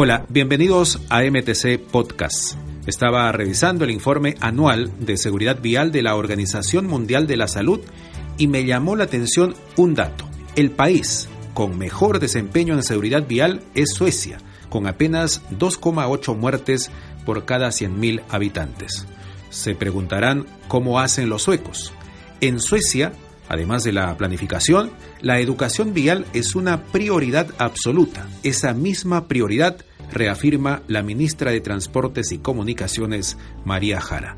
Hola, bienvenidos a MTC Podcast. Estaba revisando el informe anual de seguridad vial de la Organización Mundial de la Salud y me llamó la atención un dato. El país con mejor desempeño en seguridad vial es Suecia, con apenas 2,8 muertes por cada 100.000 habitantes. Se preguntarán cómo hacen los suecos. En Suecia, además de la planificación, la educación vial es una prioridad absoluta. Esa misma prioridad reafirma la ministra de Transportes y Comunicaciones, María Jara.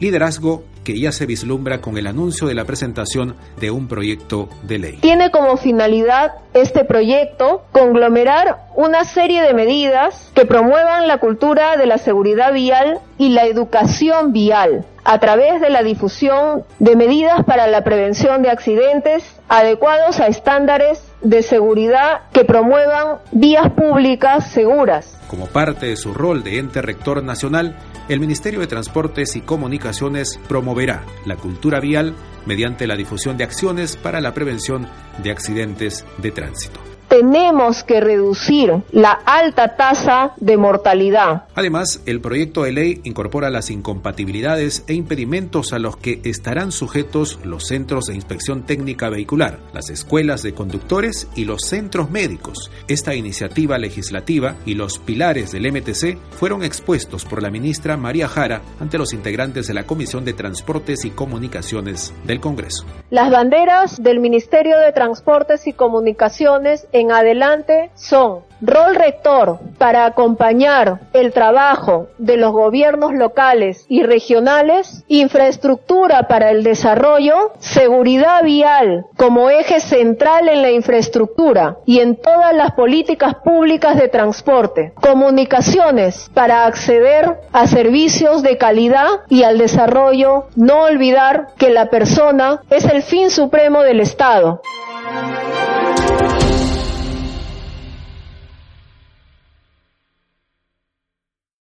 Liderazgo que ya se vislumbra con el anuncio de la presentación de un proyecto de ley. Tiene como finalidad este proyecto conglomerar una serie de medidas que promuevan la cultura de la seguridad vial y la educación vial a través de la difusión de medidas para la prevención de accidentes adecuados a estándares de seguridad que promuevan vías públicas seguras. Como parte de su rol de ente rector nacional, el Ministerio de Transportes y Comunicaciones promoverá la cultura vial mediante la difusión de acciones para la prevención de accidentes de tránsito tenemos que reducir la alta tasa de mortalidad. Además, el proyecto de ley incorpora las incompatibilidades e impedimentos a los que estarán sujetos los centros de inspección técnica vehicular, las escuelas de conductores y los centros médicos. Esta iniciativa legislativa y los pilares del MTC fueron expuestos por la ministra María Jara ante los integrantes de la Comisión de Transportes y Comunicaciones del Congreso. Las banderas del Ministerio de Transportes y Comunicaciones en adelante son rol rector para acompañar el trabajo de los gobiernos locales y regionales, infraestructura para el desarrollo, seguridad vial como eje central en la infraestructura y en todas las políticas públicas de transporte, comunicaciones para acceder a servicios de calidad y al desarrollo, no olvidar que la persona es el fin supremo del Estado.